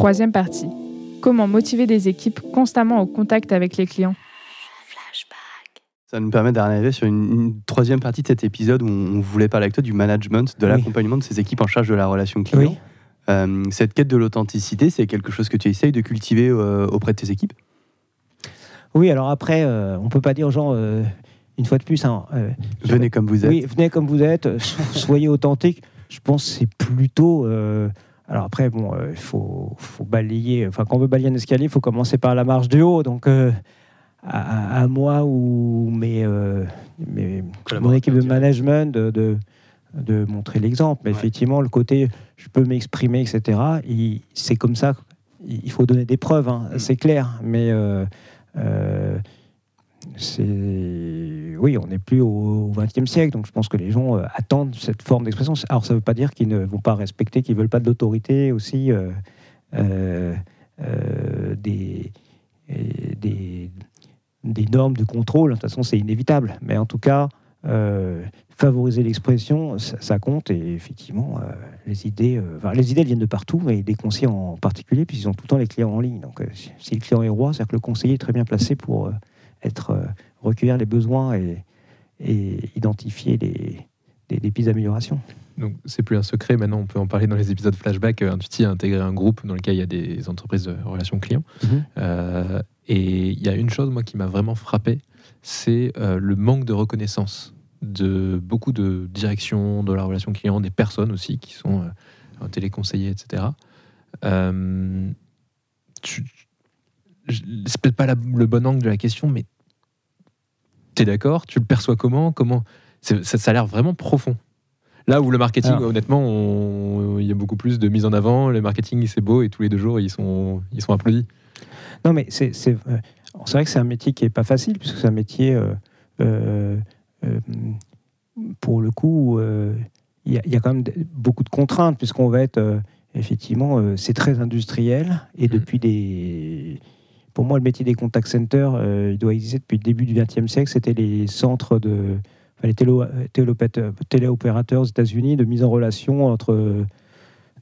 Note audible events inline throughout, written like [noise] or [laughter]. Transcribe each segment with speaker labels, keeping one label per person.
Speaker 1: Troisième partie. Comment motiver des équipes constamment au contact avec les clients?
Speaker 2: Ça nous permet d'arriver sur une, troisième partie de cet épisode où on voulait parler avec toi du management, de l'accompagnement de ces équipes en charge de la relation client. Euh, cette quête de l'authenticité, c'est quelque chose que tu essayes de cultiver euh, auprès de tes équipes?
Speaker 3: Oui, alors après, euh, on ne peut pas dire aux gens, une fois de plus, hein,
Speaker 2: venez comme vous êtes.
Speaker 3: Oui, venez comme vous êtes, soyez authentique. Je pense que c'est plutôt... alors après, bon, il faut, faut, balayer. Enfin, quand on veut balayer un escalier, il faut commencer par la marche du haut. Donc, à, moi ou mes, euh, mon équipe de management de, de, montrer l'exemple. Mais effectivement, le côté je peux m'exprimer, etc., c'est comme ça. Il faut donner des preuves, hein, mm. c'est clair. Mais euh, euh, c'est oui, on n'est plus au XXe siècle, donc je pense que les gens attendent cette forme d'expression. Alors ça ne veut pas dire qu'ils ne vont pas respecter, qu'ils veulent pas de l'autorité aussi des, des des normes de contrôle. De toute façon, c'est inévitable. Mais en tout cas, euh, favoriser l'expression, ça, compte. Et effectivement, euh, les idées, euh, les idées viennent de partout, et des conseillers en particulier, puisqu'ils ont tout le temps les clients en ligne. Donc, si le client est roi, c'est-à-dire que le conseiller est très bien placé pour être recueillir les besoins et, identifier des, des pistes d'amélioration.
Speaker 4: Donc c'est plus un secret, maintenant on peut en parler dans les épisodes flashback. Intuiti a intégré un groupe dans lequel il y a des entreprises de relations clients. Mhm. Et il y a une chose, moi, qui m'a vraiment frappé, c'est euh, le manque de reconnaissance de beaucoup de directions de la relation client, des personnes aussi qui sont euh, téléconseillers, etc. Euh, c'est peut-être pas le bon angle de la question, mais tu es d'accord Tu le perçois comment Comment ça, ça, a l'air vraiment profond. Là où le marketing, honnêtement, il y a beaucoup plus de mise en avant. Le marketing, c'est beau et tous les deux jours, ils sont, ils sont applaudis.
Speaker 3: Non, mais c'est euh, vrai que c'est un métier qui n'est pas facile, puisque c'est un métier, euh, euh, pour le coup, il y, a quand même beaucoup de contraintes, puisqu'on va être, effectivement, c'est très industriel, et mmh. depuis des... Pour moi, le métier des contact centers, il doit exister depuis le début du XXe siècle. C'était les centres de, les téléopérateurs aux États-Unis de mise en relation entre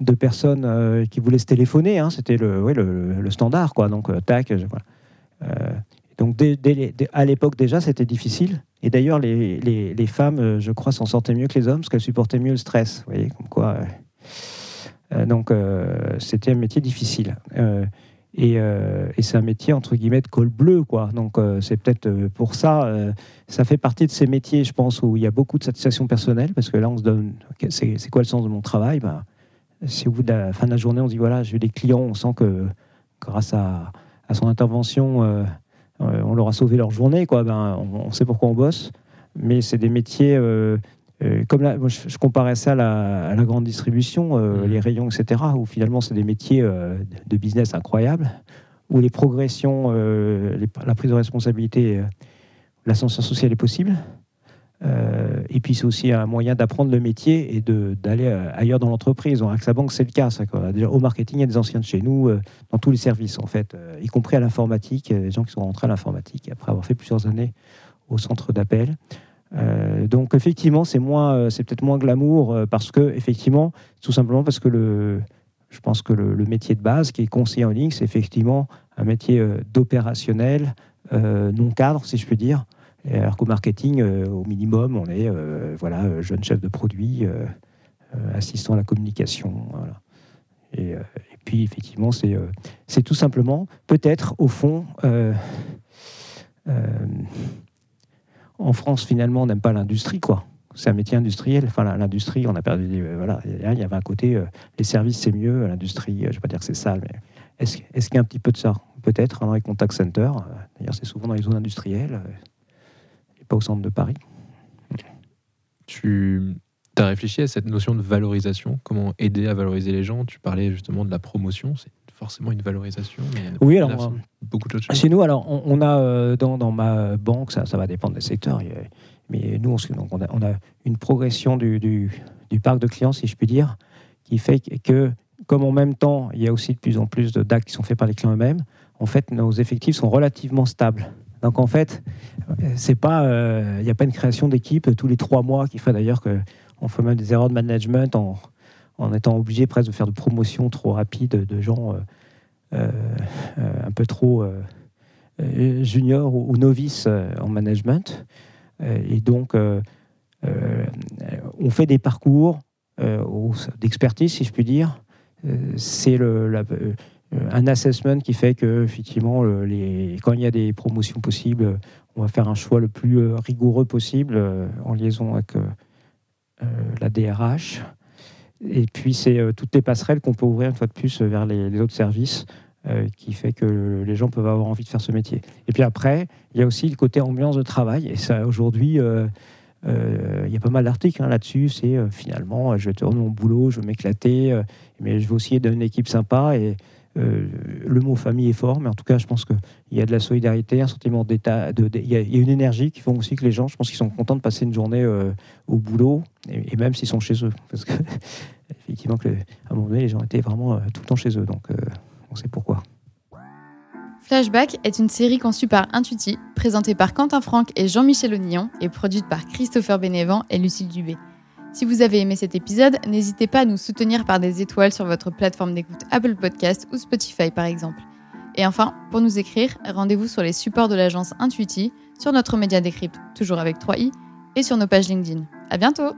Speaker 3: de personnes euh, qui voulaient se téléphoner. Hein, C'était le, le, standard, quoi. Donc, euh, tac. Euh, donc, à l'époque déjà, c'était difficile. Et d'ailleurs, les, les, femmes, je crois, s'en sortaient mieux que les hommes parce qu'elles supportaient mieux le stress. Vous voyez, comme quoi. donc, c'était un métier difficile. Et, et c'est un métier entre guillemets de col bleu, quoi. Donc c'est peut-être pour ça, ça fait partie de ces métiers, je pense, où il y a beaucoup de satisfaction personnelle, parce que là, on se donne, c'est quoi le sens de mon travail? Ben, si au bout de la fin de la journée, on dit voilà, j'ai des clients, on sent que grâce à, son intervention, euh, euh, on leur a sauvé leur journée, quoi. Ben, on, sait pourquoi on bosse. Mais c'est des métiers, euh, comme là, je, comparais ça à la, grande distribution, mmh. les rayons, etc., où finalement c'est des métiers de business incroyables, où les progressions, la prise de responsabilité, l'ascension sociale est possible. Euh, et puis c'est aussi un moyen d'apprendre le métier et d'aller euh, ailleurs dans l'entreprise. En AXA Bank, c'est le cas. Ça, Au marketing, il y a des anciens de chez nous euh, dans tous les services, en fait, y compris à l'informatique, des gens qui sont rentrés à l'informatique après avoir fait plusieurs années au centre d'appel. Donc effectivement, c'est moins, c'est peut-être moins glamour parce que effectivement, tout simplement parce que le, je pense que le, métier de base, qui est conseiller en ligne, c'est effectivement un métier d'opérationnel non cadre, si je puis dire. Alors qu'au marketing, euh, au minimum, on est euh, voilà, jeune chef de produit, euh, assistant à la communication. Et, puis, effectivement, c'est tout simplement, peut-être, au fond, en France, finalement, on n'aime pas l'industrie, quoi. C'est un métier industriel. Enfin, l'industrie, on a perdu. voilà, il y avait un côté, les services, c'est mieux. L'industrie, je ne vais pas dire que c'est sale, mais est-ce est qu'il y a un petit peu de ça? Peut-être dans les contact centers. D'ailleurs, c'est souvent dans les zones industrielles pas au centre de Paris.
Speaker 4: Tu as réfléchi à cette notion de valorisation? Comment aider à valoriser les gens? Tu parlais justement de la promotion, c'est forcément une valorisation.
Speaker 3: oui, alors euh, beaucoup de choses. Chez nous, alors on, a euh, dans, dans, ma banque, ça, ça va dépendre des secteurs, mais nous, on, donc on, a, on a, une progression du, du, du, parc de clients, si je puis dire, qui fait que, comme en même temps, il y a aussi de plus en plus d'actes qui sont faits par les clients eux-mêmes, en fait, nos effectifs sont relativement stables. Donc en fait, c'est pas, il euh, n'y a pas une création d'équipe tous les trois mois qui fait d'ailleurs qu'on fait même des erreurs de management en, en étant obligé presque de faire de promotion trop rapide de gens. Euh, un peu trop junior ou, novice en management. et donc, on fait des parcours d'expertise, si je puis dire. C'est le, un assessment qui fait que effectivement, les, quand il y a des promotions possibles, on va faire un choix le plus rigoureux possible en liaison avec la DRH. Et puis, c'est euh, toutes les passerelles qu'on peut ouvrir une fois de plus vers les, autres services euh, qui fait que les gens peuvent avoir envie de faire ce métier. Et puis après, il y a aussi le côté ambiance de travail. Et ça, aujourd'hui, euh, il y a pas mal d'articles hein, là-dessus. C'est finalement, je vais tourner mon boulot, je vais m'éclater, mais je veux aussi être une équipe sympa. Et le mot famille est fort, mais en tout cas, je pense qu'il y a de la solidarité, un sentiment d'état. Il, y a, une énergie qui font aussi que les gens, je pense qu'ils sont contents de passer une journée au boulot, et, même s'ils sont chez eux. Parce que, [laughs] effectivement, à un moment donné, les gens étaient vraiment euh, tout le temps chez eux. Donc, euh, on sait pourquoi.
Speaker 1: Flashback est une série conçue par Intuiti, présentée par Quentin Franck et Jean-Michel Onillon et produite par Christopher Bénévent et Lucille Dubé. Si vous avez aimé cet épisode, n'hésitez pas à nous soutenir par des étoiles sur votre plateforme d'écoute Apple Podcast ou Spotify par exemple. Et enfin, pour nous écrire, rendez-vous sur les supports de l'agence Intuiti, sur notre média Décrypte, toujours avec 3i, et sur nos pages LinkedIn. À bientôt!